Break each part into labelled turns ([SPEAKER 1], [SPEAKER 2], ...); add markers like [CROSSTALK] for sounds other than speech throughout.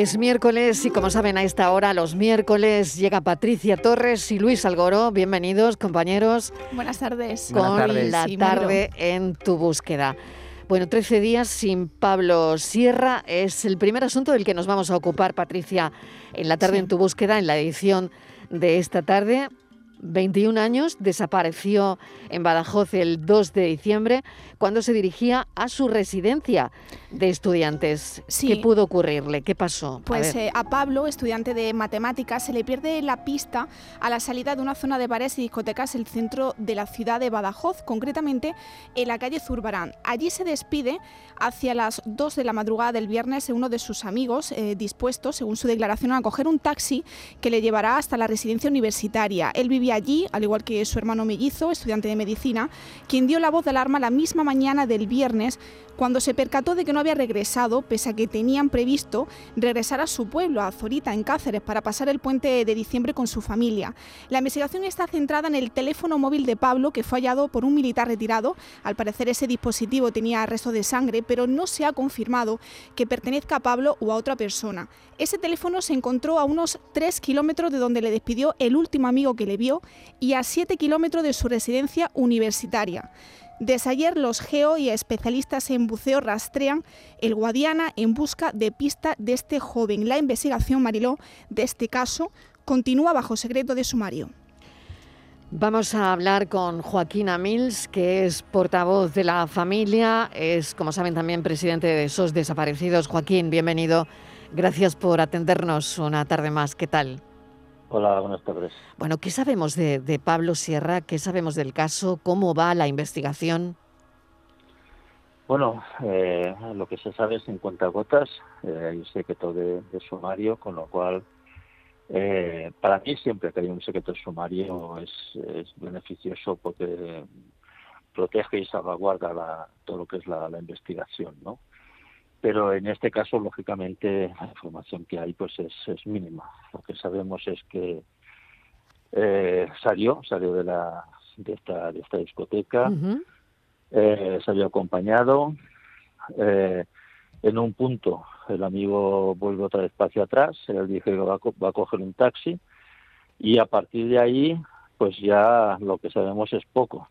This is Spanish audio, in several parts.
[SPEAKER 1] Es miércoles y como saben a esta hora, los miércoles, llega Patricia Torres y Luis Algoro. Bienvenidos, compañeros.
[SPEAKER 2] Buenas tardes.
[SPEAKER 1] Con la tarde en tu búsqueda. Bueno, 13 días sin Pablo Sierra es el primer asunto del que nos vamos a ocupar, Patricia, en la tarde en tu búsqueda, en la edición de esta tarde. 21 años, desapareció en Badajoz el 2 de diciembre cuando se dirigía a su residencia de estudiantes. ¿Qué pudo ocurrirle? ¿Qué pasó?
[SPEAKER 2] Pues eh, a, Pablo, estudiante de matemáticas, se le pierde la pista a la salida de una zona de bares y discotecas el centro de la ciudad de Badajoz, concretamente en la calle Zurbarán. Allí se despide hacia las 2 de la madrugada del viernes uno de sus amigos eh, dispuestos, según su declaración, a coger un taxi que le llevará hasta la residencia universitaria. Él vivía allí, al igual que su hermano mellizo, estudiante de medicina, quien dio la voz de alarma la misma mañana del viernes cuando se percató de que no había regresado, pese a que tenían previsto regresar a su pueblo, a Zorita, en Cáceres, para pasar el puente de diciembre con su familia. La investigación está centrada en el teléfono móvil de Pablo, que fue hallado por un militar retirado. Al parecer ese dispositivo tenía resto de sangre, pero no se ha confirmado que pertenezca a Pablo o a otra persona. Ese teléfono se encontró a unos 3 kilómetros de donde le despidió el último amigo que le vio y a 7 kilómetros de su residencia universitaria. Desde ayer los geo y especialistas en buceo rastrean el Guadiana en busca de pista de este joven. La investigación, Mariló, de este caso continúa bajo secreto de sumario.
[SPEAKER 1] Vamos a hablar con Joaquín Mills, que es portavoz de la familia, es, como saben, también presidente de SOS Desaparecidos. Joaquín, bienvenido. Gracias por atendernos una tarde más. ¿Qué tal?
[SPEAKER 3] Hola, buenas tardes.
[SPEAKER 1] Bueno, ¿qué sabemos de, Pablo Sierra? ¿Qué sabemos del caso? ¿Cómo va la investigación?
[SPEAKER 3] Bueno, eh, lo que se sabe es en cuentagotas. Eh, hay un secreto de, sumario, con lo cual, eh, para mí siempre que hay un secreto de sumario es, beneficioso porque protege y salvaguarda todo lo que es la, la investigación, ¿no? Pero en este caso lógicamente la información que hay pues es, es mínima. Lo que sabemos es que eh, salió salió de la de esta de esta discoteca. Eh, salió acompañado. Eh, en un punto el amigo vuelve otra vez hacia atrás. Él dijo que va va a coger un taxi. Y a partir de ahí pues ya lo que sabemos es poco.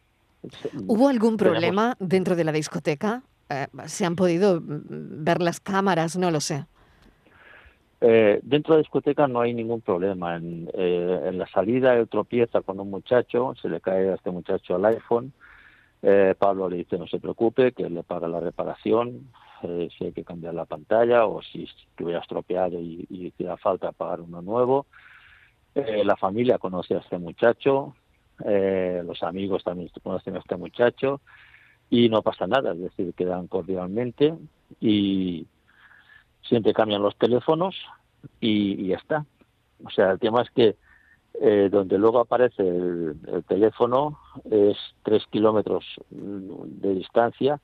[SPEAKER 1] ¿Hubo algún problema dentro de la discoteca? Eh, se han podido mm, ver las cámaras, no lo sé.
[SPEAKER 3] Eh, dentro de la discoteca no hay ningún problema. En, eh, en, la salida él tropieza con un muchacho, se le cae a este muchacho el iPhone. Pablo le dice no se preocupe, que él le paga la reparación, si hay que cambiar la pantalla o si estuviera estropeado y, y hiciera falta pagar uno nuevo. la familia conoce a este muchacho, los amigos también conocen a este muchacho y no pasa nada, es decir, quedan cordialmente y siempre cambian los teléfonos y, ya está. O sea, el tema es que eh, donde luego aparece el, teléfono es tres kilómetros de distancia,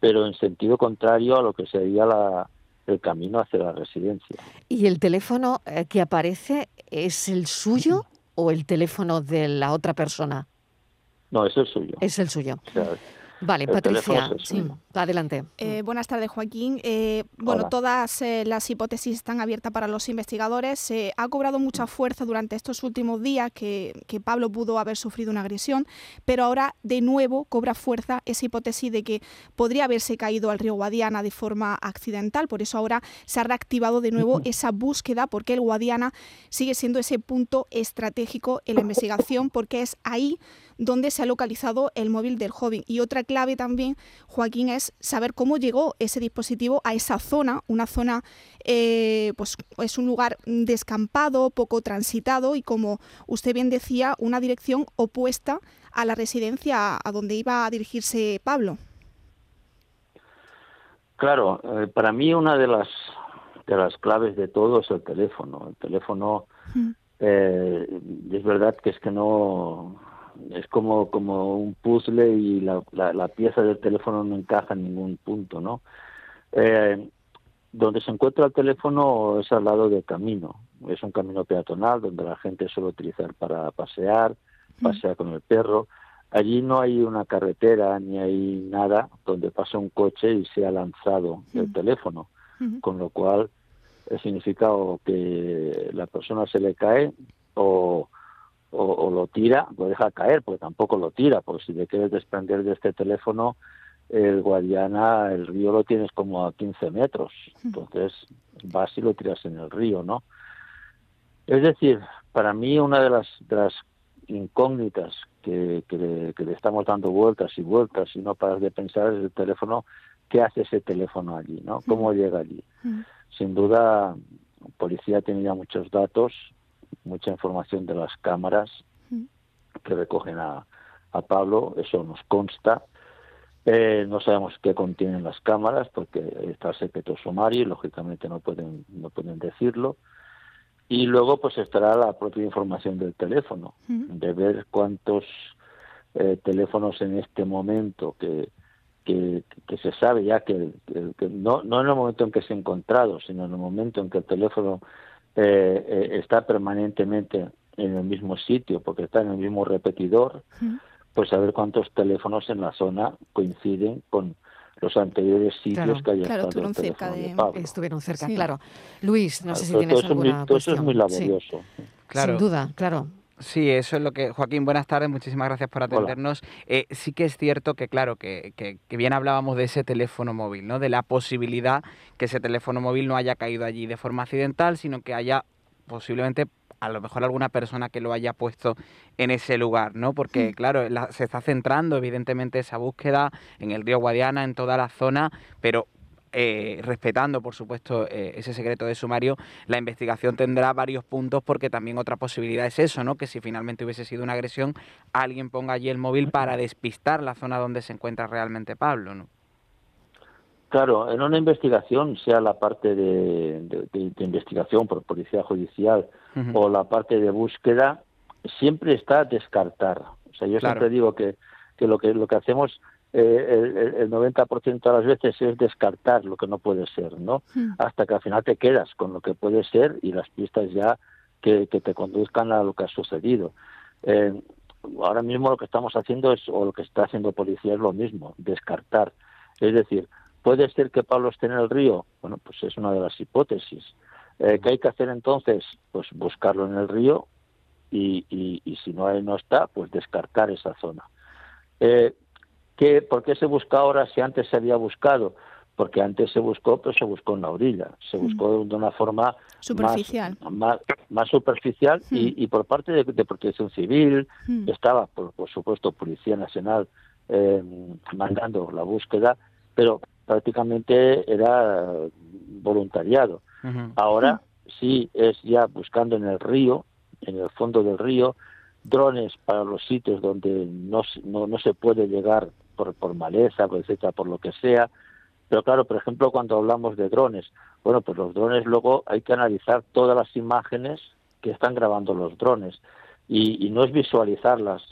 [SPEAKER 3] pero en sentido contrario a lo que sería la, el camino hacia la residencia.
[SPEAKER 1] ¿Y el teléfono eh, que aparece es el suyo o el teléfono de la otra persona?
[SPEAKER 3] No, es el suyo.
[SPEAKER 1] Es el suyo. Vale, Patricia, sí, adelante.
[SPEAKER 2] Eh, buenas tardes, Joaquín. Eh, bueno, todas eh, las hipótesis están abiertas para los investigadores. ha cobrado mucha fuerza durante estos últimos días que, que, Pablo pudo haber sufrido una agresión, pero ahora de nuevo cobra fuerza esa hipótesis de que podría haberse caído al río Guadiana de forma accidental. Por eso ahora se ha reactivado de nuevo esa búsqueda, porque el Guadiana sigue siendo ese punto estratégico en la investigación, porque es ahí donde se ha localizado el móvil del joven. Y otra clave también, Joaquín, es saber cómo llegó ese dispositivo a esa zona, una zona, eh, pues es un lugar descampado, poco transitado y como usted bien decía, una dirección opuesta a la residencia a donde iba a dirigirse Pablo.
[SPEAKER 3] Claro, eh, para mí una de las de las claves de todo es el teléfono. El teléfono mm. eh, es verdad que es que no es como, como un puzzle y la, la, pieza del teléfono no encaja en ningún punto, ¿no? Eh, donde se encuentra el teléfono es al lado del camino, es un camino peatonal donde la gente suele utilizar para pasear, pasear con el perro. Allí no hay una carretera ni hay nada donde pase un coche y sea lanzado el teléfono, con lo cual significa o que la persona se le cae o, o, lo tira, lo deja caer, porque tampoco lo tira, porque si le quieres desprender de este teléfono, el Guadiana, el río lo tienes como a 15 metros, entonces vas y lo tiras en el río, ¿no? Es decir, para mí una de las, de las incógnitas que, que, le, estamos dando vueltas y vueltas y no paras de pensar es el teléfono, ¿qué hace ese teléfono allí? ¿no? ¿Cómo llega allí? Sin duda, la policía tenía muchos datos, mucha información de las cámaras que recogen a, a Pablo, eso nos consta. Eh, no sabemos qué contienen las cámaras porque está el secreto sumario y lógicamente no pueden, no pueden decirlo. Y luego pues estará la propia información del teléfono, de ver cuántos eh, teléfonos en este momento que, que, se sabe ya que, no, no en el momento en que se ha encontrado, sino en el momento en que el teléfono eh, eh, está permanentemente en el mismo sitio, porque está en el mismo repetidor, pues saber cuántos teléfonos en la zona coinciden con, los anteriores sitios que haya
[SPEAKER 2] claro, estado cerca de,
[SPEAKER 1] Estuvieron cerca, claro. Luis, no sé si tienes alguna
[SPEAKER 3] todo eso es muy laborioso.
[SPEAKER 1] Sin duda, claro.
[SPEAKER 4] Sí, eso es lo que... Joaquín, buenas tardes, muchísimas gracias por atendernos. Eh, sí que es cierto que, claro, que, que, que, bien hablábamos de ese teléfono móvil, ¿no? De la posibilidad que ese teléfono móvil no haya caído allí de forma accidental, sino que haya posiblemente a lo mejor alguna persona que lo haya puesto en ese lugar, ¿no? Porque, claro, se está centrando evidentemente esa búsqueda en el río Guadiana, en toda la zona, pero eh, respetando, por supuesto, eh, ese secreto de sumario, la investigación tendrá varios puntos porque también otra posibilidad es eso, ¿no? Que si finalmente hubiese sido una agresión, alguien ponga allí el móvil para despistar la zona donde se encuentra realmente Pablo, ¿no?
[SPEAKER 3] Claro, en una investigación, sea la parte de, investigación por policía judicial o la parte de búsqueda, siempre está descartar. O sea, yo siempre digo que, que lo que lo que hacemos eh, el, 90% de las veces es descartar lo que no puede ser, ¿no? Hasta que al final te quedas con lo que puede ser y las pistas ya que, te conduzcan a lo que ha sucedido. Eh, ahora mismo lo que estamos haciendo es, o lo que está haciendo policía es lo mismo, descartar. Es decir, ¿Puede ser que Pablo esté en el río? Bueno, pues es una de las hipótesis. Eh, ¿Qué hay que hacer entonces? Pues buscarlo en el río y, y, si no, no está, pues descartar esa zona. Eh, ¿qué, ¿Por qué se busca ahora si antes se había buscado? Porque antes se buscó, pero se buscó en la orilla. Se mm. buscó de una forma
[SPEAKER 2] superficial.
[SPEAKER 3] Más, más, superficial y, mm. por parte de, Protección Civil, mm. estaba, por, por, supuesto, Policía Nacional eh, mandando la búsqueda, pero prácticamente era voluntariado. Ahora sí es ya buscando en el río, en el fondo del río, drones para los sitios donde no, no, se puede llegar por, por maleza, etcétera, por lo que sea. Pero claro, por ejemplo, cuando hablamos de drones, bueno, pues los drones luego hay que analizar todas las imágenes que están grabando los drones y, no es visualizarlas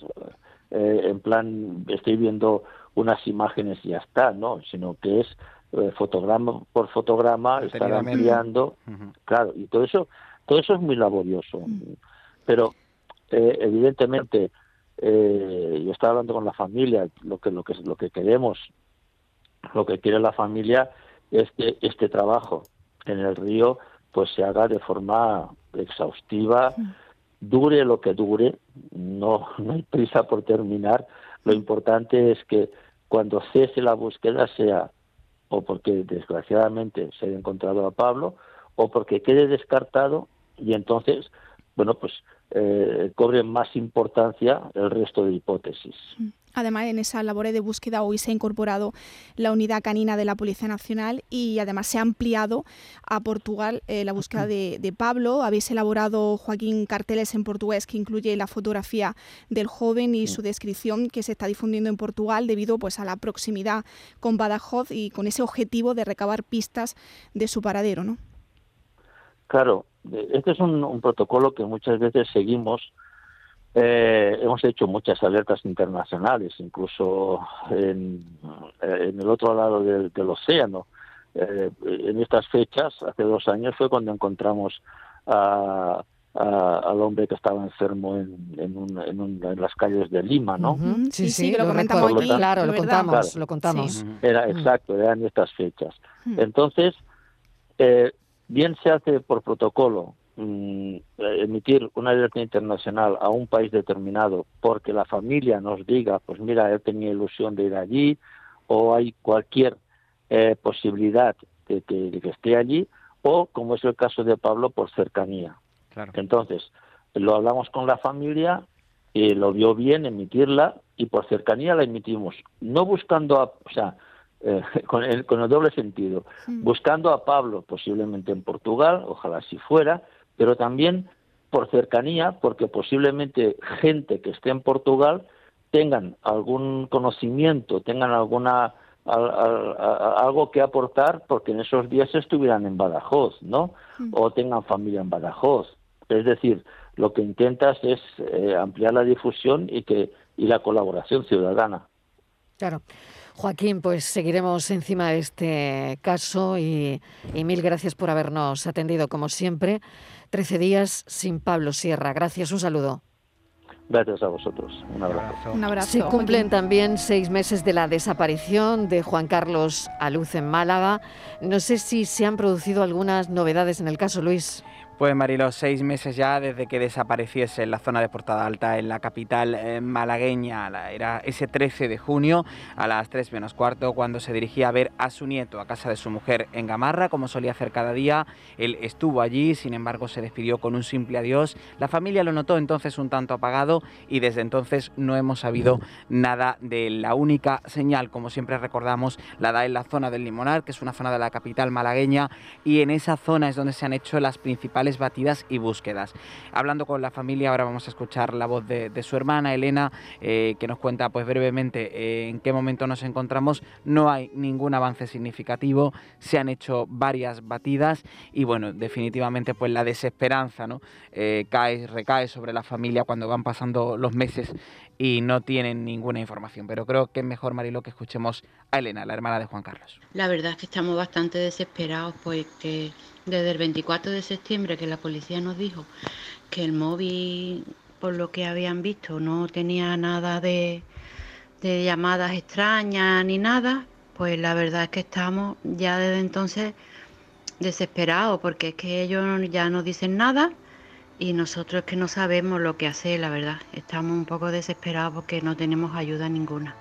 [SPEAKER 3] eh, en plan, estoy viendo unas imágenes y ya está, ¿no? Sino que es eh, fotograma por fotograma, estar ampliando, claro, y todo eso, todo eso es muy laborioso. Pero eh, evidentemente, eh, yo estaba hablando con la familia, lo que lo que lo que queremos, lo que quiere la familia es que este trabajo en el río pues se haga de forma exhaustiva, dure lo que dure, no, [LAUGHS] no hay prisa por terminar. Lo importante es que cuando cese la búsqueda sea o porque desgraciadamente se haya encontrado a Pablo o porque quede descartado y entonces, bueno, pues eh, cobre más importancia el resto de hipótesis. Mm.
[SPEAKER 2] Además, en esa labor de búsqueda hoy se ha incorporado la unidad canina de la Policía Nacional y además se ha ampliado a Portugal eh, la búsqueda de, Pablo. Habéis elaborado, Joaquín, carteles en portugués que incluye la fotografía del joven y su descripción que se está difundiendo en Portugal debido pues, a la proximidad con Badajoz y con ese objetivo de recabar pistas de su paradero, ¿no?
[SPEAKER 3] Claro, este es un protocolo que muchas veces seguimos eh, hemos hecho muchas alertas internacionales, incluso en, eh, el otro lado del, océano. Eh, en estas fechas, hace dos años, fue cuando encontramos a, al hombre que estaba enfermo en, en, las calles de Lima, ¿no?
[SPEAKER 1] Sí, sí, lo, comentamos aquí, claro, lo contamos, lo contamos.
[SPEAKER 3] Era exacto, eran estas fechas. Entonces, bien se hace por protocolo mm, emitir una alerta internacional a un país determinado porque la familia nos diga, pues mira, él tenía ilusión de ir allí o hay cualquier eh, posibilidad de que, esté allí o, como es el caso de Pablo, por cercanía. Entonces, lo hablamos con la familia y lo vio bien emitirla y por cercanía la emitimos, no buscando, a, o sea, eh, con, el, con el doble sentido, buscando a Pablo posiblemente en Portugal, ojalá si fuera, pero también por cercanía, porque posiblemente gente que esté en Portugal tengan algún conocimiento, tengan alguna algo que aportar porque en esos días estuvieran en Badajoz, ¿no? O tengan familia en Badajoz. Es decir, lo que intentas es eh, ampliar la difusión y que y la colaboración ciudadana.
[SPEAKER 1] Claro. Joaquín, pues seguiremos encima de este caso y, y, mil gracias por habernos atendido como siempre. Trece días sin Pablo Sierra. Gracias, un saludo.
[SPEAKER 3] Gracias a vosotros. Un abrazo.
[SPEAKER 2] Un abrazo.
[SPEAKER 1] Se cumplen también seis meses de la desaparición de Juan Carlos Aluz en Málaga. No sé si se han producido algunas novedades en el caso, Luis.
[SPEAKER 4] Pues Marilo, seis meses ya desde que desapareciese en la zona de Portada Alta, en la capital eh, malagueña. Era ese 13 de junio a las 3 menos cuarto, cuando se dirigía a ver a su nieto a casa de su mujer en Gamarra, como solía hacer cada día. Él estuvo allí, sin embargo se despidió con un simple adiós. La familia lo notó entonces un tanto apagado y desde entonces no hemos sabido nada de la única señal, como siempre recordamos, la da en la zona del Limonar, que es una zona de la capital malagueña, y en esa zona es donde se han hecho las principales batidas y búsquedas. Hablando con la familia, ahora vamos a escuchar la voz de, su hermana Elena, eh, que nos cuenta pues brevemente eh, en qué momento nos encontramos. No hay ningún avance significativo, se han hecho varias batidas y bueno, definitivamente pues la desesperanza ¿no? Eh, cae, recae sobre la familia cuando van pasando los meses y no tienen ninguna información. Pero creo que es mejor, Marilo, que escuchemos a Elena, la hermana de Juan Carlos.
[SPEAKER 5] La verdad es que estamos bastante desesperados, pues que desde el 24 de septiembre que la policía nos dijo que el móvil, por lo que habían visto, no tenía nada de, llamadas extrañas ni nada, pues la verdad es que estamos ya desde entonces desesperados, porque es que ellos ya no dicen nada y nosotros es que no sabemos lo que hacer, la verdad. Estamos un poco desesperados porque no tenemos ayuda ninguna.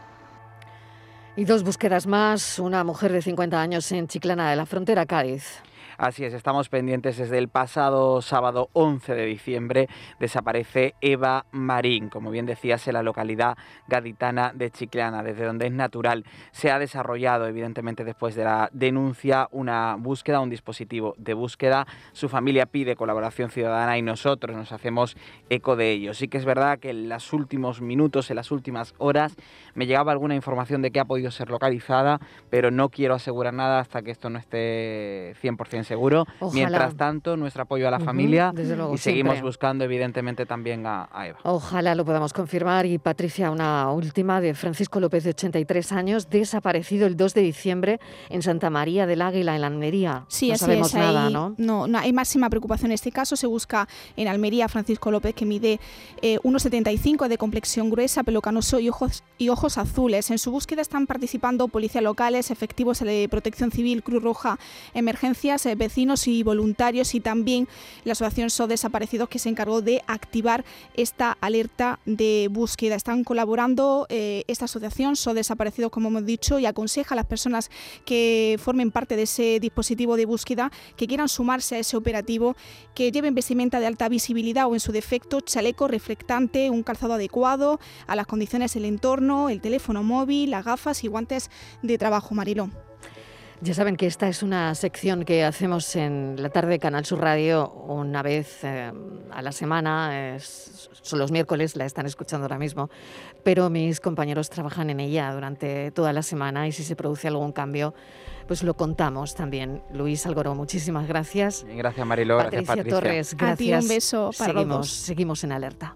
[SPEAKER 1] Y dos búsquedas más, una mujer de 50 años en Chiclana de la Frontera, Cádiz.
[SPEAKER 4] Así es, estamos pendientes desde el pasado sábado 11 de diciembre. Desaparece Eva Marín, como bien decías, en la localidad gaditana de Chiclana, desde donde es natural. Se ha desarrollado, evidentemente, después de la denuncia, una búsqueda, un dispositivo de búsqueda. Su familia pide colaboración ciudadana y nosotros nos hacemos eco de ello. Sí que es verdad que en los últimos minutos, en las últimas horas, me llegaba alguna información de que ha podido ser localizada, pero no quiero asegurar nada hasta que esto no esté 100% seguro. Mientras tanto, nuestro apoyo a la familia y seguimos buscando, evidentemente, también a, Eva.
[SPEAKER 1] Ojalá lo podamos confirmar. Y Patricia, una última de Francisco López, de 83 años, desaparecido el 2 de diciembre en Santa María del Águila, en la Almería.
[SPEAKER 2] Sí, no sabemos nada, ¿no? ¿no? hay máxima preocupación en este caso. Se busca en Almería Francisco López, que mide 1,75 eh, de complexión gruesa, pelo canoso y ojos, y ojos azules. En su búsqueda están participando policías locales, efectivos de protección civil, Cruz Roja, emergencias, eh, vecinos y voluntarios y también la asociación So Desaparecidos que se encargó de activar esta alerta de búsqueda. Están colaborando eh, esta asociación So Desaparecidos, como hemos dicho, y aconseja a las personas que formen parte de ese dispositivo de búsqueda que quieran sumarse a ese operativo, que lleven vestimenta de alta visibilidad o en su defecto chaleco reflectante, un calzado adecuado a las condiciones del entorno, el teléfono móvil, las gafas y guantes de trabajo, Marilón.
[SPEAKER 1] Ya saben que esta es una sección que hacemos en la tarde de Canal Sur Radio una vez eh, a la semana. son los miércoles, la están escuchando ahora mismo, pero mis compañeros trabajan en ella durante toda la semana y si se produce algún cambio, pues lo contamos también. Luis Algoró, muchísimas gracias.
[SPEAKER 4] Gracias Mariló,
[SPEAKER 1] Patricia
[SPEAKER 4] gracias Patricia.
[SPEAKER 1] Torres, gracias.
[SPEAKER 2] A ti un beso para
[SPEAKER 1] seguimos, seguimos en alerta.